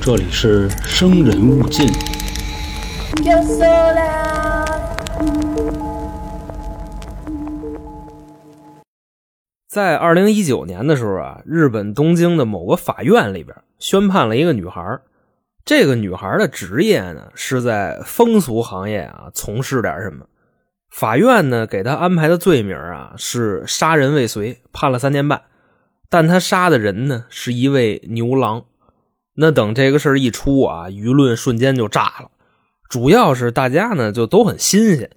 这里是生人勿近。在二零一九年的时候啊，日本东京的某个法院里边宣判了一个女孩。这个女孩的职业呢是在风俗行业啊从事点什么。法院呢给她安排的罪名啊是杀人未遂，判了三年半。但他杀的人呢是一位牛郎。那等这个事儿一出啊，舆论瞬间就炸了。主要是大家呢就都很新鲜。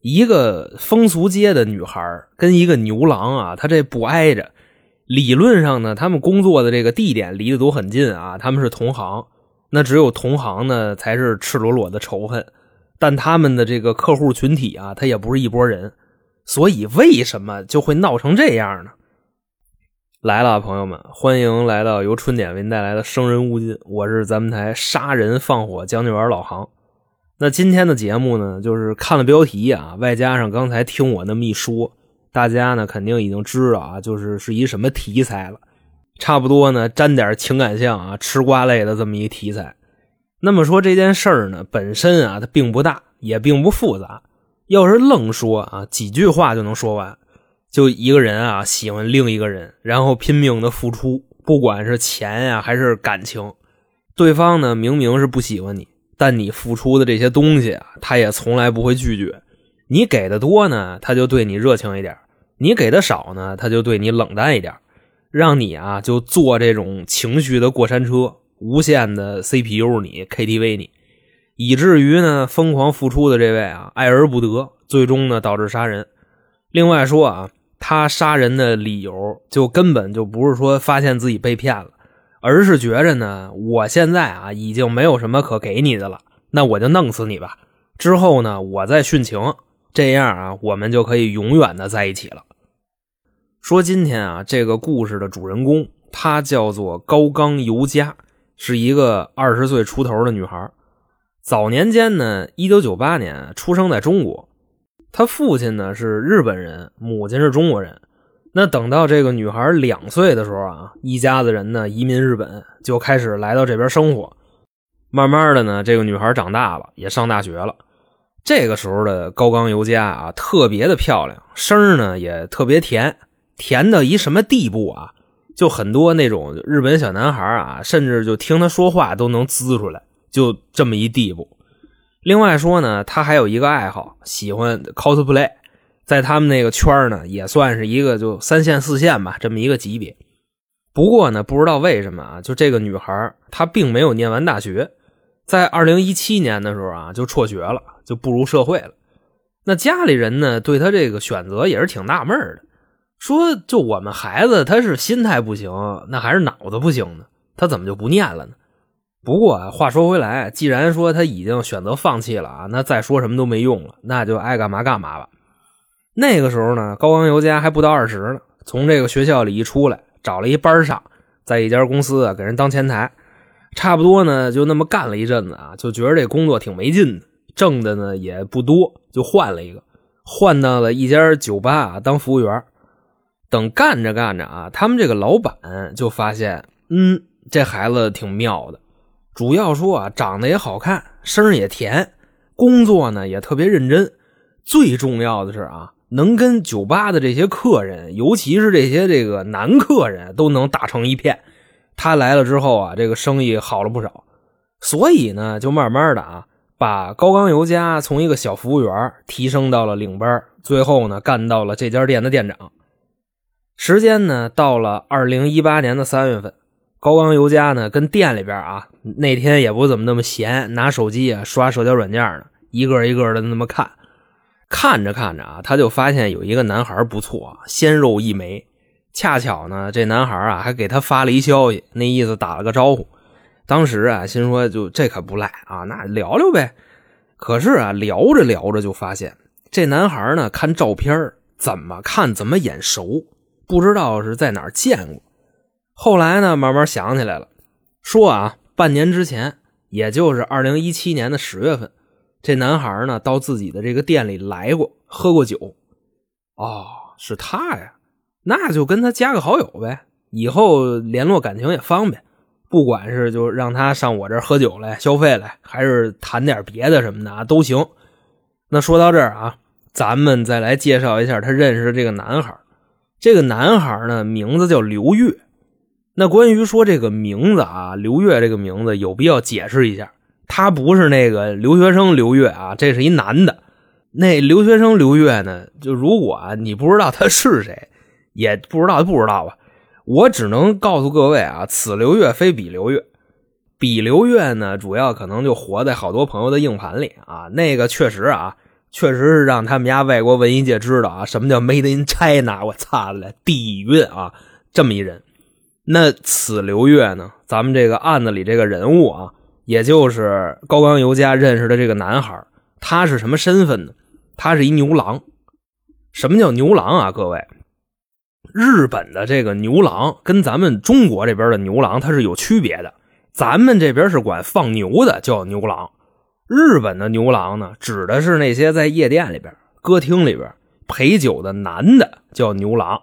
一个风俗街的女孩跟一个牛郎啊，他这不挨着。理论上呢，他们工作的这个地点离得都很近啊，他们是同行。那只有同行呢才是赤裸裸的仇恨，但他们的这个客户群体啊，他也不是一拨人。所以为什么就会闹成这样呢？来了，朋友们，欢迎来到由春点为您带来的《生人勿近》，我是咱们台杀人放火将军员老航。那今天的节目呢，就是看了标题啊，外加上刚才听我那么一说，大家呢肯定已经知道啊，就是是一什么题材了。差不多呢，沾点情感像啊，吃瓜类的这么一题材。那么说这件事儿呢，本身啊，它并不大，也并不复杂。要是愣说啊，几句话就能说完。就一个人啊，喜欢另一个人，然后拼命的付出，不管是钱呀、还是感情，对方呢明明是不喜欢你。但你付出的这些东西啊，他也从来不会拒绝。你给的多呢，他就对你热情一点；你给的少呢，他就对你冷淡一点，让你啊就坐这种情绪的过山车，无限的 CPU 你 KTV 你，以至于呢疯狂付出的这位啊爱而不得，最终呢导致杀人。另外说啊，他杀人的理由就根本就不是说发现自己被骗了。而是觉着呢，我现在啊已经没有什么可给你的了，那我就弄死你吧。之后呢，我再殉情，这样啊，我们就可以永远的在一起了。说今天啊，这个故事的主人公，她叫做高冈由佳，是一个二十岁出头的女孩。早年间呢，一九九八年出生在中国，他父亲呢是日本人，母亲是中国人。那等到这个女孩两岁的时候啊，一家子人呢移民日本，就开始来到这边生活。慢慢的呢，这个女孩长大了，也上大学了。这个时候的高冈由佳啊，特别的漂亮，声呢也特别甜，甜到一什么地步啊？就很多那种日本小男孩啊，甚至就听她说话都能滋出来，就这么一地步。另外说呢，她还有一个爱好，喜欢 cosplay。在他们那个圈呢，也算是一个就三线四线吧，这么一个级别。不过呢，不知道为什么啊，就这个女孩她并没有念完大学，在二零一七年的时候啊，就辍学了，就步入社会了。那家里人呢，对她这个选择也是挺纳闷的，说就我们孩子他是心态不行，那还是脑子不行呢？他怎么就不念了呢？不过啊，话说回来，既然说他已经选择放弃了啊，那再说什么都没用了，那就爱干嘛干嘛吧。那个时候呢，高冈由佳还不到二十呢，从这个学校里一出来，找了一班上，在一家公司啊给人当前台，差不多呢就那么干了一阵子啊，就觉得这工作挺没劲的，挣的呢也不多，就换了一个，换到了一家酒吧啊当服务员。等干着干着啊，他们这个老板就发现，嗯，这孩子挺妙的，主要说啊长得也好看，声也甜，工作呢也特别认真，最重要的是啊。能跟酒吧的这些客人，尤其是这些这个男客人，都能打成一片。他来了之后啊，这个生意好了不少。所以呢，就慢慢的啊，把高冈由佳从一个小服务员提升到了领班，最后呢，干到了这家店的店长。时间呢，到了二零一八年的三月份，高刚尤佳呢，跟店里边啊，那天也不怎么那么闲，拿手机啊刷社交软件呢，一个一个的那么看。看着看着啊，他就发现有一个男孩不错，鲜肉一枚。恰巧呢，这男孩啊还给他发了一消息，那意思打了个招呼。当时啊，心说就这可不赖啊，那聊聊呗。可是啊，聊着聊着就发现这男孩呢，看照片怎么看怎么眼熟，不知道是在哪儿见过。后来呢，慢慢想起来了，说啊，半年之前，也就是二零一七年的十月份。这男孩呢，到自己的这个店里来过，喝过酒。哦，是他呀，那就跟他加个好友呗，以后联络感情也方便。不管是就让他上我这儿喝酒来消费来，还是谈点别的什么的啊，都行。那说到这儿啊，咱们再来介绍一下他认识的这个男孩。这个男孩呢，名字叫刘月。那关于说这个名字啊，刘月这个名字有必要解释一下，他不是那个留学生刘月啊，这是一男的。那留学生刘月呢，就如果你不知道他是谁，也不知道不知道吧。我只能告诉各位啊，此刘月非彼刘月。彼刘月呢，主要可能就活在好多朋友的硬盘里啊。那个确实啊，确实是让他们家外国文艺界知道啊，什么叫 Made in China。我擦了，底蕴啊，这么一人。那此刘月呢，咱们这个案子里这个人物啊，也就是高冈由佳认识的这个男孩，他是什么身份呢？他是一牛郎。什么叫牛郎啊？各位？日本的这个牛郎跟咱们中国这边的牛郎它是有区别的。咱们这边是管放牛的叫牛郎，日本的牛郎呢，指的是那些在夜店里边、歌厅里边陪酒的男的叫牛郎。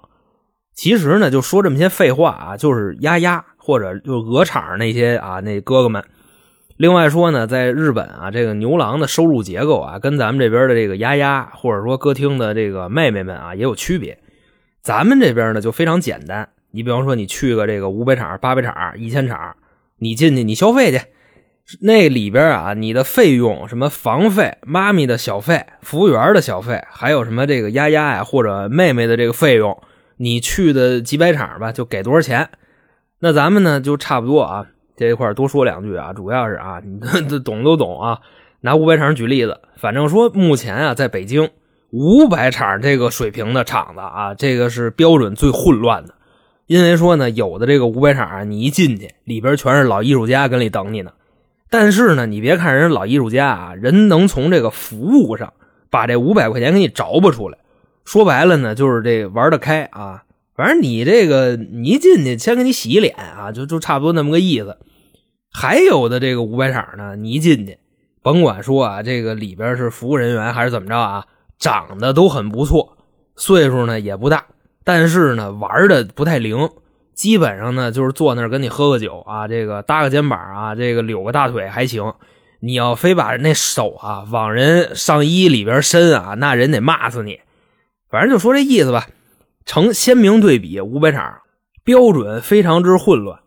其实呢，就说这么些废话啊，就是丫丫或者就鹅厂那些啊那哥哥们。另外说呢，在日本啊，这个牛郎的收入结构啊，跟咱们这边的这个丫丫或者说歌厅的这个妹妹们啊也有区别。咱们这边呢就非常简单，你比方说你去个这个五百场、八百场、一千场，你进去你消费去，那里边啊你的费用什么房费、妈咪的小费、服务员的小费，还有什么这个丫丫呀或者妹妹的这个费用，你去的几百场吧就给多少钱？那咱们呢就差不多啊这一块多说两句啊，主要是啊你懂都懂啊，拿五百场举例子，反正说目前啊在北京。五百场这个水平的场子啊，这个是标准最混乱的，因为说呢，有的这个五百场啊，你一进去里边全是老艺术家跟里等你呢。但是呢，你别看人老艺术家啊，人能从这个服务上把这五百块钱给你着不出来。说白了呢，就是这玩得开啊。反正你这个你一进去先给你洗脸啊，就就差不多那么个意思。还有的这个五百场呢，你一进去，甭管说啊，这个里边是服务人员还是怎么着啊。长得都很不错，岁数呢也不大，但是呢玩的不太灵，基本上呢就是坐那儿跟你喝个酒啊，这个搭个肩膀啊，这个扭个大腿还行。你要非把那手啊往人上衣里边伸啊，那人得骂死你。反正就说这意思吧，成鲜明对比。五百场标准非常之混乱。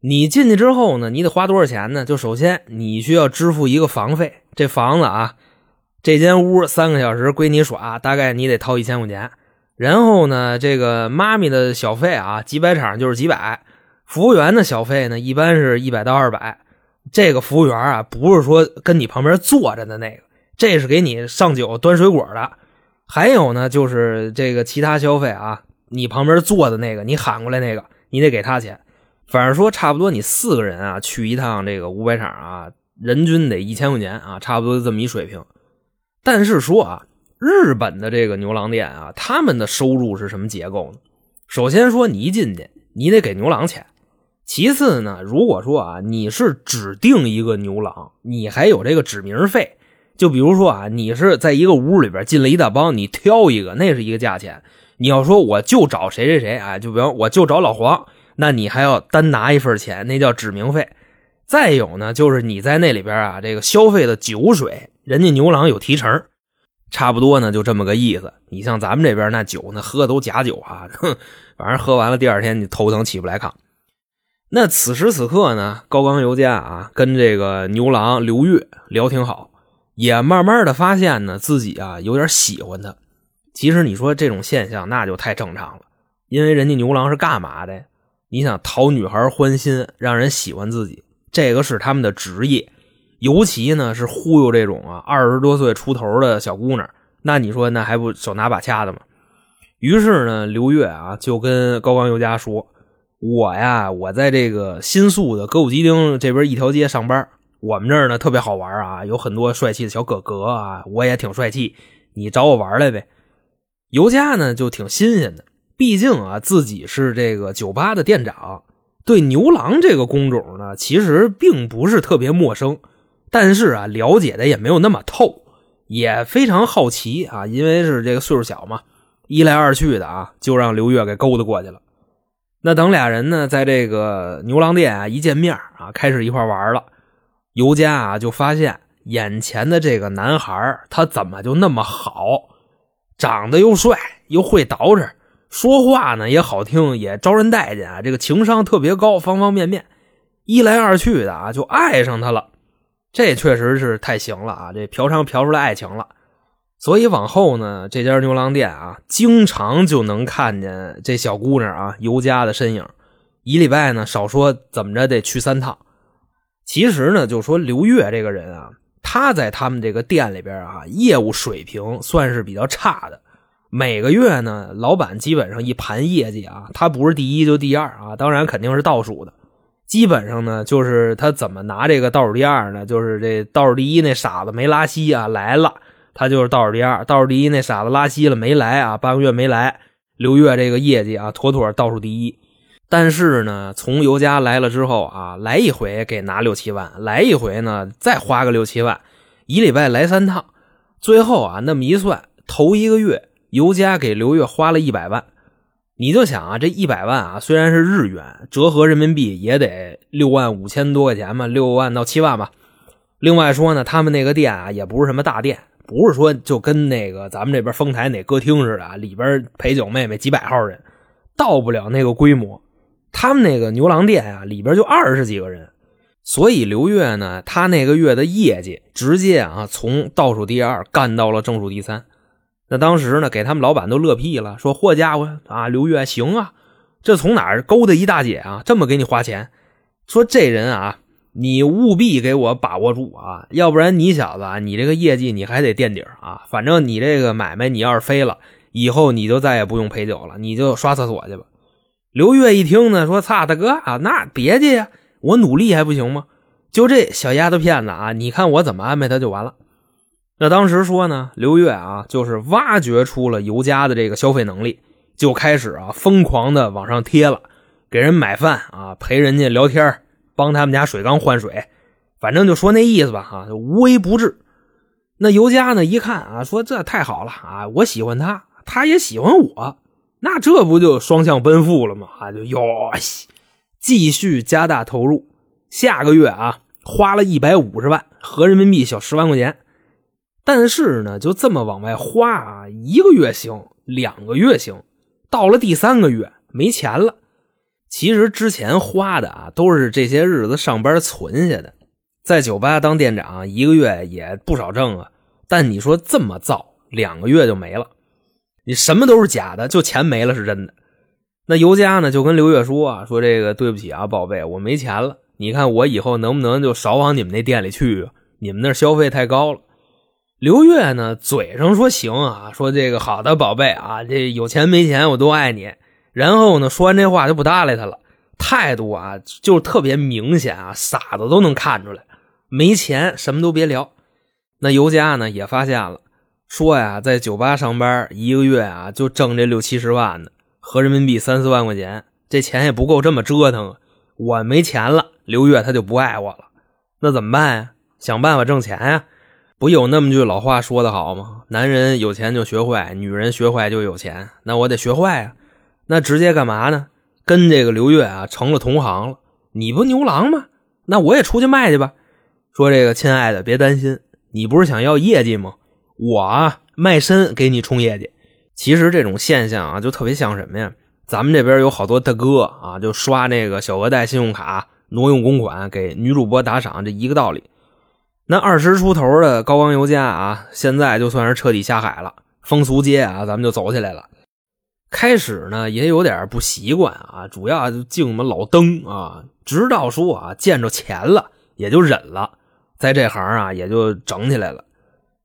你进去之后呢，你得花多少钱呢？就首先你需要支付一个房费，这房子啊。这间屋三个小时归你耍，大概你得掏一千块钱。然后呢，这个妈咪的小费啊，几百场就是几百。服务员的小费呢，一般是一百到二百。这个服务员啊，不是说跟你旁边坐着的那个，这是给你上酒、端水果的。还有呢，就是这个其他消费啊，你旁边坐的那个，你喊过来那个，你得给他钱。反正说差不多，你四个人啊去一趟这个五百场啊，人均得一千块钱啊，差不多这么一水平。但是说啊，日本的这个牛郎店啊，他们的收入是什么结构呢？首先说，你一进去，你得给牛郎钱。其次呢，如果说啊，你是指定一个牛郎，你还有这个指名费。就比如说啊，你是在一个屋里边进了一大帮，你挑一个，那是一个价钱。你要说我就找谁谁谁啊，就比方我就找老黄，那你还要单拿一份钱，那叫指名费。再有呢，就是你在那里边啊，这个消费的酒水。人家牛郎有提成，差不多呢，就这么个意思。你像咱们这边那酒，那喝的都假酒啊，哼，反正喝完了第二天你头疼起不来炕。那此时此刻呢，高冈由佳啊，跟这个牛郎刘月聊挺好，也慢慢的发现呢自己啊有点喜欢他。其实你说这种现象那就太正常了，因为人家牛郎是干嘛的？你想讨女孩欢心，让人喜欢自己，这个是他们的职业。尤其呢是忽悠这种啊二十多岁出头的小姑娘，那你说那还不手拿把掐的吗？于是呢，刘月啊就跟高冈由佳说：“我呀，我在这个新宿的歌舞伎町这边一条街上班，我们这儿呢特别好玩啊，有很多帅气的小哥哥啊，我也挺帅气，你找我玩来呗。”尤佳呢就挺新鲜的，毕竟啊自己是这个酒吧的店长，对牛郎这个工种呢其实并不是特别陌生。但是啊，了解的也没有那么透，也非常好奇啊，因为是这个岁数小嘛，一来二去的啊，就让刘月给勾搭过去了。那等俩人呢，在这个牛郎店啊一见面啊开始一块玩了。尤佳啊就发现眼前的这个男孩他怎么就那么好，长得又帅又会捯饬，说话呢也好听，也招人待见啊，这个情商特别高，方方面面，一来二去的啊就爱上他了。这确实是太行了啊！这嫖娼嫖出来爱情了。所以往后呢，这家牛郎店啊，经常就能看见这小姑娘啊尤佳的身影。一礼拜呢，少说怎么着得去三趟。其实呢，就说刘月这个人啊，他在他们这个店里边啊，业务水平算是比较差的。每个月呢，老板基本上一盘业绩啊，他不是第一就第二啊，当然肯定是倒数的。基本上呢，就是他怎么拿这个倒数第二呢？就是这倒数第一那傻子没拉稀啊来了。他就是倒数第二，倒数第一那傻子拉稀了没来啊？半个月没来，刘月这个业绩啊，妥妥倒数第一。但是呢，从尤家来了之后啊，来一回给拿六七万，来一回呢再花个六七万，一礼拜来三趟，最后啊那么一算，头一个月尤家给刘月花了一百万。你就想啊，这一百万啊，虽然是日元，折合人民币也得六万五千多块钱嘛，六万到七万吧。另外说呢，他们那个店啊，也不是什么大店。不是说就跟那个咱们这边丰台哪歌厅似的啊，里边陪酒妹妹几百号人，到不了那个规模。他们那个牛郎店啊，里边就二十几个人。所以刘月呢，他那个月的业绩直接啊从倒数第二干到了正数第三。那当时呢，给他们老板都乐屁了，说：“嚯家伙啊，刘月行啊，这从哪儿勾的一大姐啊，这么给你花钱？说这人啊。”你务必给我把握住啊，要不然你小子啊，你这个业绩你还得垫底啊。反正你这个买卖你要是飞了，以后你就再也不用陪酒了，你就刷厕所去吧。刘月一听呢，说：“操大哥啊，那别介呀，我努力还不行吗？就这小丫头片子啊，你看我怎么安排她就完了。”那当时说呢，刘月啊，就是挖掘出了尤家的这个消费能力，就开始啊疯狂的往上贴了，给人买饭啊，陪人家聊天帮他们家水缸换水，反正就说那意思吧，哈，无微不至。那尤佳呢，一看啊，说这太好了啊，我喜欢他，他也喜欢我，那这不就双向奔赴了吗？啊，就哟西，继续加大投入。下个月啊，花了一百五十万，合人民币小十万块钱。但是呢，就这么往外花啊，一个月行，两个月行，到了第三个月没钱了。其实之前花的啊，都是这些日子上班存下的，在酒吧当店长，一个月也不少挣啊。但你说这么造，两个月就没了，你什么都是假的，就钱没了是真的。那尤佳呢，就跟刘月说啊，说这个对不起啊，宝贝，我没钱了，你看我以后能不能就少往你们那店里去？你们那消费太高了。刘月呢，嘴上说行啊，说这个好的，宝贝啊，这有钱没钱我都爱你。然后呢，说完这话就不搭理他了，态度啊就特别明显啊，傻子都能看出来，没钱什么都别聊。那尤佳呢也发现了，说呀，在酒吧上班一个月啊就挣这六七十万呢，合人民币三四万块钱，这钱也不够这么折腾。我没钱了，刘月他就不爱我了，那怎么办呀？想办法挣钱呀！不有那么句老话说的好吗？男人有钱就学坏，女人学坏就有钱。那我得学坏呀。那直接干嘛呢？跟这个刘月啊成了同行了。你不牛郎吗？那我也出去卖去吧。说这个亲爱的，别担心，你不是想要业绩吗？我啊卖身给你冲业绩。其实这种现象啊，就特别像什么呀？咱们这边有好多大哥啊，就刷那个小额贷信用卡挪用公款给女主播打赏，这一个道理。那二十出头的高光油价啊，现在就算是彻底下海了。风俗街啊，咱们就走起来了。开始呢也有点不习惯啊，主要就敬我们老登啊，直到说啊见着钱了也就忍了，在这行啊也就整起来了。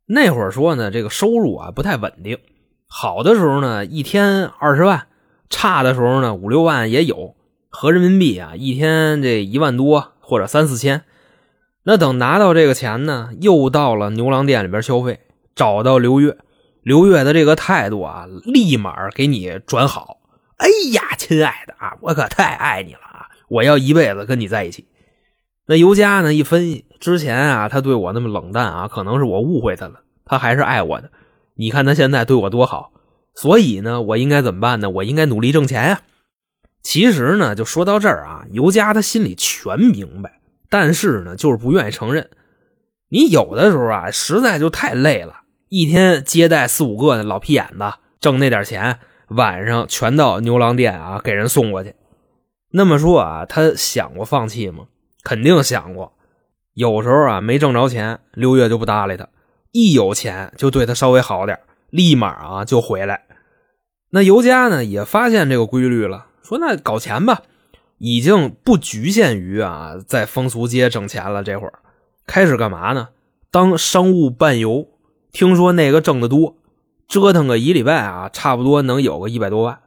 那会儿说呢，这个收入啊不太稳定，好的时候呢一天二十万，差的时候呢五六万也有，合人民币啊一天这一万多或者三四千。那等拿到这个钱呢，又到了牛郎店里边消费，找到刘月。刘月的这个态度啊，立马给你转好。哎呀，亲爱的啊，我可太爱你了啊！我要一辈子跟你在一起。那尤佳呢？一分析之前啊，他对我那么冷淡啊，可能是我误会他了。他还是爱我的。你看他现在对我多好。所以呢，我应该怎么办呢？我应该努力挣钱呀。其实呢，就说到这儿啊，尤佳他心里全明白，但是呢，就是不愿意承认。你有的时候啊，实在就太累了，一天接待四五个老屁眼子，挣那点钱，晚上全到牛郎店啊给人送过去。那么说啊，他想过放弃吗？肯定想过。有时候啊，没挣着钱，刘月就不搭理他；一有钱，就对他稍微好点，立马啊就回来。那尤佳呢，也发现这个规律了，说那搞钱吧，已经不局限于啊在风俗街挣钱了。这会儿开始干嘛呢？当商务伴游。听说那个挣得多，折腾个一礼拜啊，差不多能有个一百多万。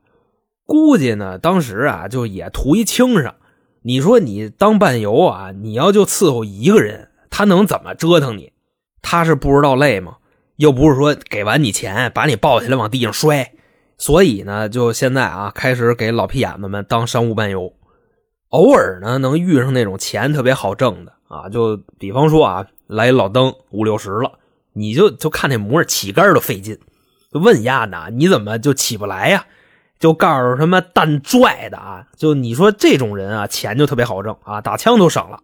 估计呢，当时啊，就也图一轻上。你说你当伴游啊，你要就伺候一个人，他能怎么折腾你？他是不知道累吗？又不是说给完你钱，把你抱起来往地上摔。所以呢，就现在啊，开始给老屁眼子们当商务伴游。偶尔呢，能遇上那种钱特别好挣的啊，就比方说啊，来老登五六十了，你就就看那模样，起杆都费劲。就问丫呢，你怎么就起不来呀？就告诉什么蛋拽的啊，就你说这种人啊，钱就特别好挣啊，打枪都省了。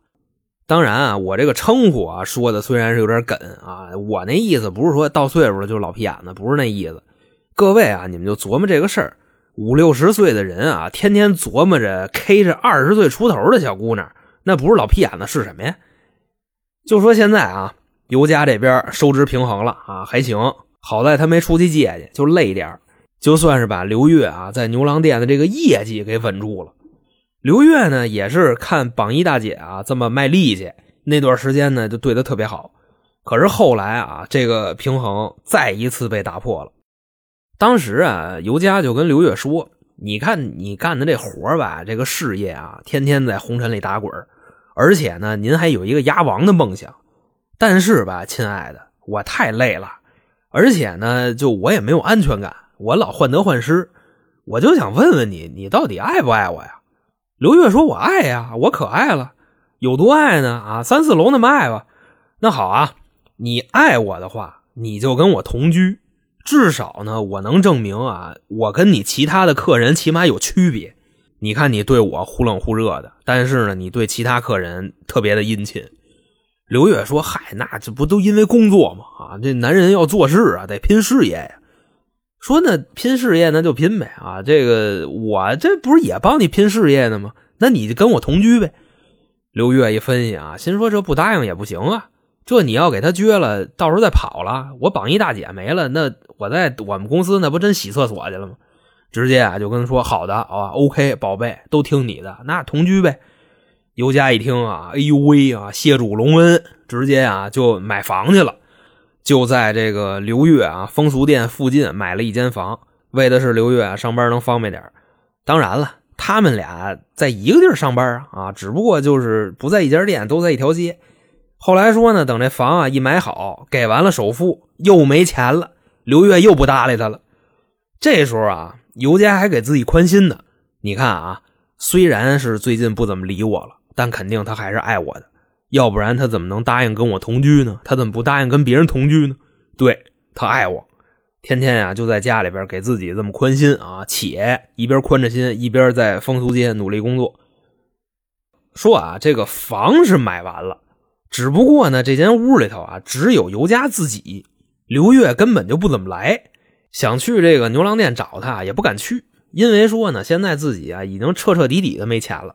当然啊，我这个称呼啊，说的虽然是有点梗啊，我那意思不是说到岁数了就老皮眼子，不是那意思。各位啊，你们就琢磨这个事儿，五六十岁的人啊，天天琢磨着 K 着二十岁出头的小姑娘，那不是老皮眼子是什么呀？就说现在啊，尤家这边收支平衡了啊，还行，好在他没出去借去，就累点就算是把刘月啊在牛郎店的这个业绩给稳住了。刘月呢也是看榜一大姐啊这么卖力气，那段时间呢就对她特别好。可是后来啊这个平衡再一次被打破了。当时啊尤佳就跟刘月说：“你看你干的这活吧，这个事业啊，天天在红尘里打滚而且呢您还有一个压王的梦想。但是吧，亲爱的，我太累了，而且呢就我也没有安全感。”我老患得患失，我就想问问你，你到底爱不爱我呀？刘月说：“我爱呀，我可爱了，有多爱呢？啊，三四楼那么爱吧。那好啊，你爱我的话，你就跟我同居，至少呢，我能证明啊，我跟你其他的客人起码有区别。你看你对我忽冷忽热的，但是呢，你对其他客人特别的殷勤。”刘月说：“嗨，那这不都因为工作吗？啊，这男人要做事啊，得拼事业呀。”说那拼事业那就拼呗啊！这个我这不是也帮你拼事业呢吗？那你就跟我同居呗。刘月一分析啊，心说这不答应也不行啊。这你要给他撅了，到时候再跑了，我榜一大姐没了，那我在我们公司那不真洗厕所去了吗？直接啊就跟他说好的啊，OK，宝贝都听你的，那同居呗。尤佳一听啊，哎呦喂啊，谢主隆恩，直接啊就买房去了。就在这个刘月啊风俗店附近买了一间房，为的是刘月上班能方便点当然了，他们俩在一个地儿上班啊啊，只不过就是不在一家店，都在一条街。后来说呢，等这房啊一买好，给完了首付，又没钱了，刘月又不搭理他了。这时候啊，尤佳还给自己宽心呢。你看啊，虽然是最近不怎么理我了，但肯定他还是爱我的。要不然他怎么能答应跟我同居呢？他怎么不答应跟别人同居呢？对他爱我，天天呀就在家里边给自己这么宽心啊，且一边宽着心，一边在风俗街努力工作。说啊，这个房是买完了，只不过呢，这间屋里头啊只有尤佳自己，刘月根本就不怎么来，想去这个牛郎店找他也不敢去，因为说呢，现在自己啊已经彻彻底底的没钱了。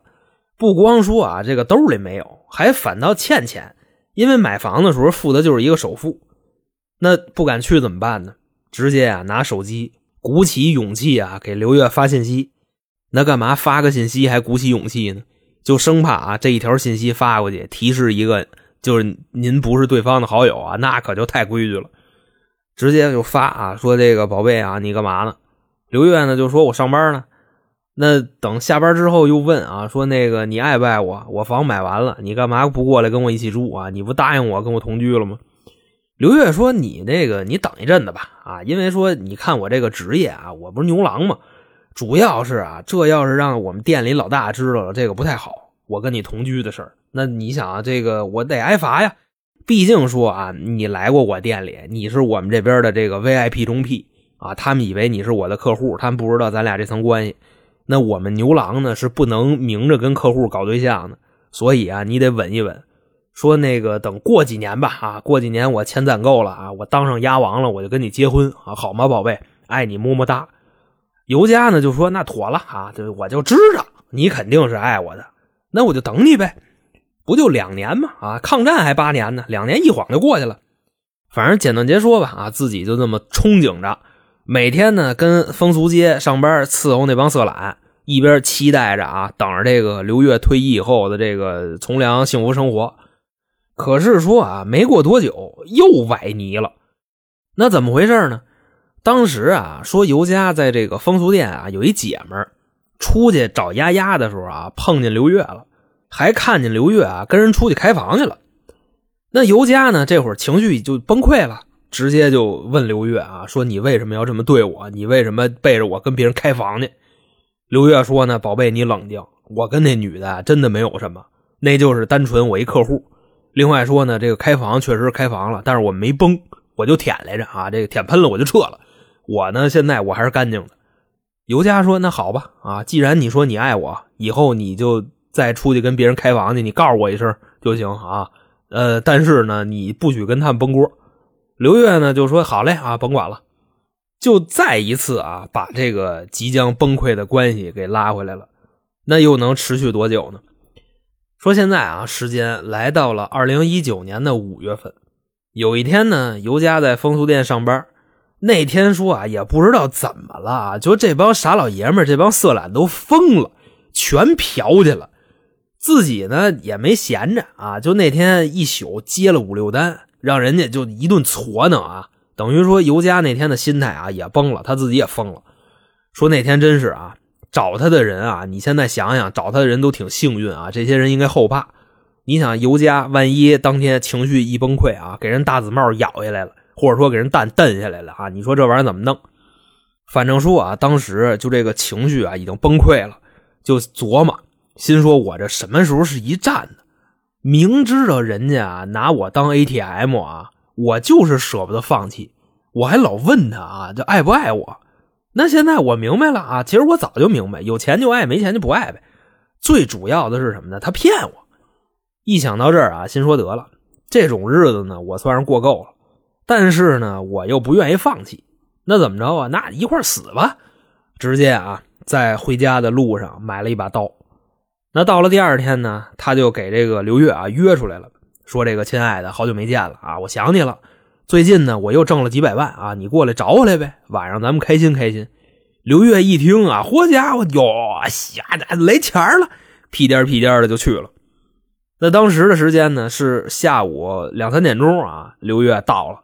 不光说啊，这个兜里没有，还反倒欠钱，因为买房的时候付的就是一个首付。那不敢去怎么办呢？直接啊拿手机鼓起勇气啊给刘月发信息。那干嘛发个信息还鼓起勇气呢？就生怕啊这一条信息发过去提示一个就是您不是对方的好友啊，那可就太规矩了。直接就发啊说这个宝贝啊你干嘛呢？刘月呢就说我上班呢。那等下班之后又问啊，说那个你爱不爱我？我房买完了，你干嘛不过来跟我一起住啊？你不答应我跟我同居了吗？刘月说：“你那个你等一阵子吧，啊，因为说你看我这个职业啊，我不是牛郎吗？主要是啊，这要是让我们店里老大知道了，这个不太好。我跟你同居的事儿，那你想啊，这个我得挨罚呀。毕竟说啊，你来过我店里，你是我们这边的这个 VIP 中 P 啊，他们以为你是我的客户，他们不知道咱俩这层关系。”那我们牛郎呢是不能明着跟客户搞对象的，所以啊，你得稳一稳。说那个等过几年吧，啊，过几年我钱攒够了啊，我当上鸭王了，我就跟你结婚啊，好吗，宝贝？爱你么么哒。尤佳呢就说那妥了啊，就我就知道你肯定是爱我的，那我就等你呗，不就两年吗？啊，抗战还八年呢，两年一晃就过去了。反正简短截说吧，啊，自己就这么憧憬着，每天呢跟风俗街上班伺候那帮色懒，一边期待着啊，等着这个刘月退役以后的这个从良幸福生活。可是说啊，没过多久又崴泥了，那怎么回事呢？当时啊，说尤家在这个风俗店啊，有一姐们出去找丫丫的时候啊，碰见刘月了，还看见刘月啊跟人出去开房去了。那尤佳呢，这会儿情绪就崩溃了，直接就问刘月啊，说你为什么要这么对我？你为什么背着我跟别人开房去？刘月说呢，宝贝，你冷静，我跟那女的真的没有什么，那就是单纯我一客户。另外说呢，这个开房确实开房了，但是我没崩，我就舔来着啊，这个舔喷了我就撤了。我呢，现在我还是干净的。尤佳说：“那好吧，啊，既然你说你爱我，以后你就再出去跟别人开房去，你告诉我一声就行啊。呃，但是呢，你不许跟他们崩锅。”刘月呢就说：“好嘞，啊，甭管了。”就再一次啊，把这个即将崩溃的关系给拉回来了。那又能持续多久呢？说现在啊，时间来到了二零一九年的五月份，有一天呢，尤佳在风俗店上班。那天说啊，也不知道怎么了，就这帮傻老爷们这帮色懒都疯了，全嫖去了。自己呢也没闲着啊，就那天一宿接了五六单，让人家就一顿搓弄啊。等于说尤佳那天的心态啊也崩了，他自己也疯了。说那天真是啊，找他的人啊，你现在想想，找他的人都挺幸运啊。这些人应该后怕。你想尤佳万一当天情绪一崩溃啊，给人大紫帽咬下来了。或者说给人蛋蹬下来了啊！你说这玩意儿怎么弄？反正说啊，当时就这个情绪啊已经崩溃了，就琢磨，心说我这什么时候是一战呢？明知道人家啊拿我当 ATM 啊，我就是舍不得放弃，我还老问他啊，这爱不爱我？那现在我明白了啊，其实我早就明白，有钱就爱，没钱就不爱呗。最主要的是什么呢？他骗我。一想到这儿啊，心说得了，这种日子呢，我算是过够了。但是呢，我又不愿意放弃，那怎么着啊？那一块死吧！直接啊，在回家的路上买了一把刀。那到了第二天呢，他就给这个刘月啊约出来了，说：“这个亲爱的，好久没见了啊，我想你了。最近呢，我又挣了几百万啊，你过来找我来呗，晚上咱们开心开心。”刘月一听啊，嚯家伙哟，瞎来钱了，屁颠屁颠的就去了。那当时的时间呢是下午两三点钟啊，刘月到了。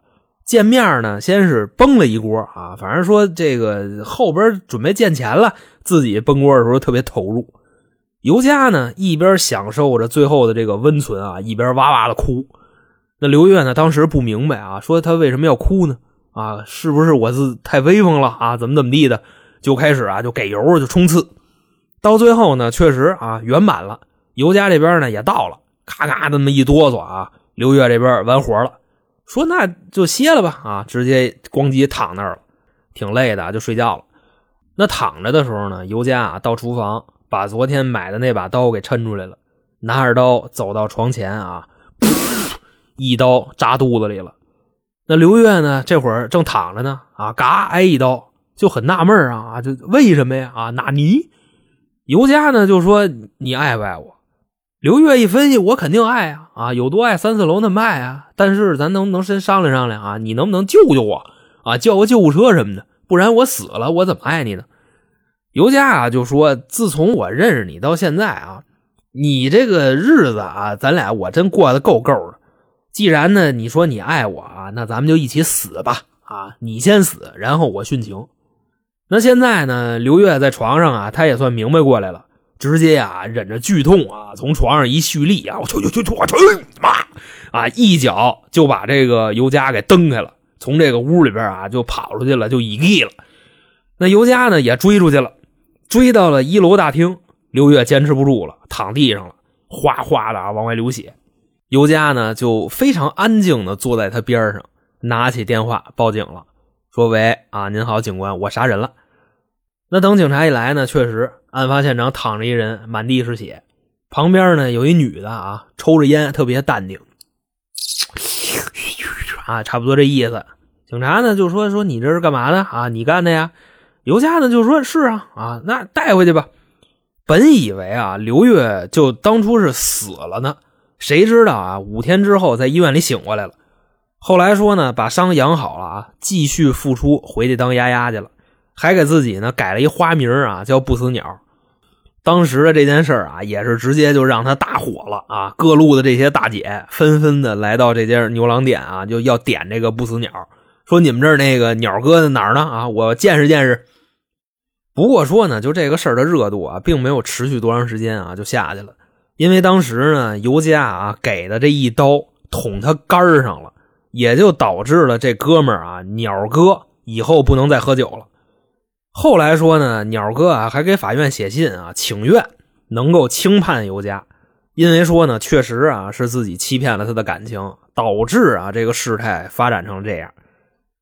见面呢，先是崩了一锅啊，反正说这个后边准备见钱了，自己崩锅的时候特别投入。尤佳呢一边享受着最后的这个温存啊，一边哇哇的哭。那刘月呢当时不明白啊，说他为什么要哭呢？啊，是不是我是太威风了啊？怎么怎么地的，就开始啊就给油就冲刺。到最后呢，确实啊圆满了。尤佳这边呢也到了，咔咔的那么一哆嗦啊，刘月这边完活了。说那就歇了吧，啊，直接咣叽躺那儿了，挺累的，就睡觉了。那躺着的时候呢，尤佳啊到厨房把昨天买的那把刀给抻出来了，拿着刀走到床前啊，一刀扎肚子里了。那刘月呢这会儿正躺着呢，啊，嘎挨一刀，就很纳闷啊，啊，这为什么呀？啊，纳尼？尤佳呢就说你爱不爱我？刘月一分析，我肯定爱啊啊，有多爱三四楼那么爱啊！但是咱能不能先商量商量啊？你能不能救救我啊？叫个救护车什么的，不然我死了，我怎么爱你呢？尤佳啊就说：“自从我认识你到现在啊，你这个日子啊，咱俩我真过得够够的。既然呢，你说你爱我啊，那咱们就一起死吧啊！你先死，然后我殉情。那现在呢，刘月在床上啊，他也算明白过来了。”直接呀，忍着剧痛啊，从床上一蓄力啊，我去去去去，我去妈啊！一脚就把这个尤佳给蹬开了，从这个屋里边啊就跑出去了，就已地了。那尤佳呢也追出去了，追到了一楼大厅。刘月坚持不住了，躺地上了，哗哗的啊往外流血。尤佳呢就非常安静的坐在他边上，拿起电话报警了，说：“喂啊，您好，警官，我杀人了。”那等警察一来呢，确实。案发现场躺着一人，满地是血。旁边呢有一女的啊，抽着烟，特别淡定，啊，差不多这意思。警察呢就说说你这是干嘛的啊？你干的呀？尤佳呢就说是啊啊，那带回去吧。本以为啊刘月就当初是死了呢，谁知道啊五天之后在医院里醒过来了。后来说呢把伤养好了啊，继续复出回去当丫丫去了，还给自己呢改了一花名啊叫不死鸟。当时的这件事啊也是直接就让他大火了啊，各路的这些大姐纷纷的来到这家牛郎店啊就要点这个不死鸟。说你们这儿那个鸟哥在哪儿呢？啊，我见识见识。不过说呢，就这个事儿的热度啊，并没有持续多长时间啊，就下去了。因为当时呢，尤佳啊给的这一刀捅他肝上了，也就导致了这哥们儿啊鸟哥以后不能再喝酒了。后来说呢，鸟哥啊还给法院写信啊请愿，能够轻判尤佳，因为说呢，确实啊是自己欺骗了他的感情，导致啊这个事态发展成这样。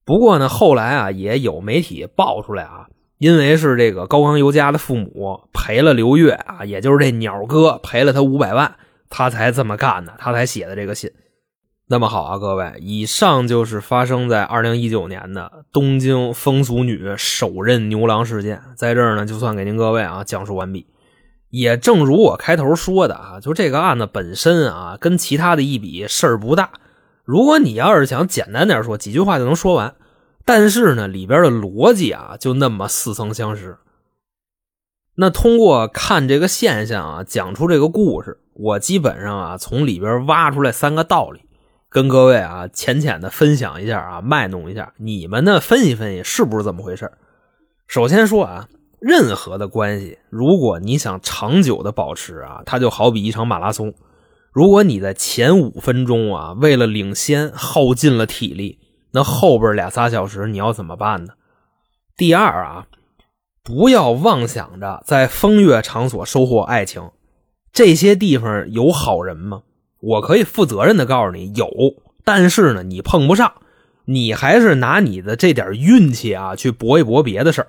不过呢，后来啊，也有媒体爆出来啊，因为是这个高刚尤家的父母赔了刘月啊，也就是这鸟哥赔了他五百万，他才这么干的，他才写的这个信。那么好啊，各位，以上就是发生在二零一九年的东京风俗女首任牛郎事件，在这儿呢，就算给您各位啊讲述完毕。也正如我开头说的啊，就这个案子本身啊，跟其他的一比，事儿不大。如果你要是想简单点说，几句话就能说完，但是呢，里边的逻辑啊，就那么似曾相识。那通过看这个现象啊，讲出这个故事，我基本上啊，从里边挖出来三个道理，跟各位啊浅浅的分享一下啊，卖弄一下，你们呢分析分析是不是这么回事首先说啊，任何的关系，如果你想长久的保持啊，它就好比一场马拉松。如果你在前五分钟啊，为了领先耗尽了体力，那后边俩仨小时你要怎么办呢？第二啊，不要妄想着在风月场所收获爱情，这些地方有好人吗？我可以负责任的告诉你，有，但是呢，你碰不上，你还是拿你的这点运气啊去搏一搏别的事儿。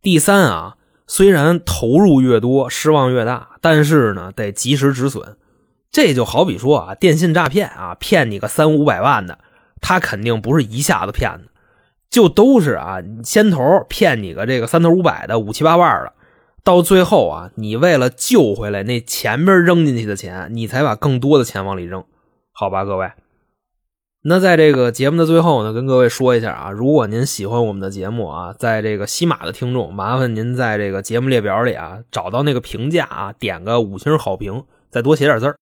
第三啊，虽然投入越多，失望越大，但是呢，得及时止损。这就好比说啊，电信诈骗啊，骗你个三五百万的，他肯定不是一下子骗的，就都是啊，先头骗你个这个三头五百的五七八万的，到最后啊，你为了救回来那前面扔进去的钱，你才把更多的钱往里扔，好吧，各位。那在这个节目的最后呢，跟各位说一下啊，如果您喜欢我们的节目啊，在这个西马的听众，麻烦您在这个节目列表里啊，找到那个评价啊，点个五星好评，再多写点字儿。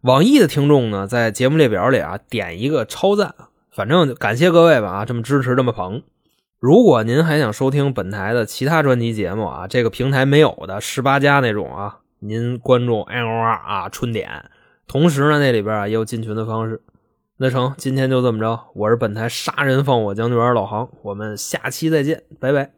网易的听众呢，在节目列表里啊点一个超赞，反正感谢各位吧啊，这么支持这么捧。如果您还想收听本台的其他专辑节目啊，这个平台没有的十八加那种啊，您关注 L R 啊春点，同时呢那里边啊也有进群的方式。那成，今天就这么着，我是本台杀人放火将军老航，我们下期再见，拜拜。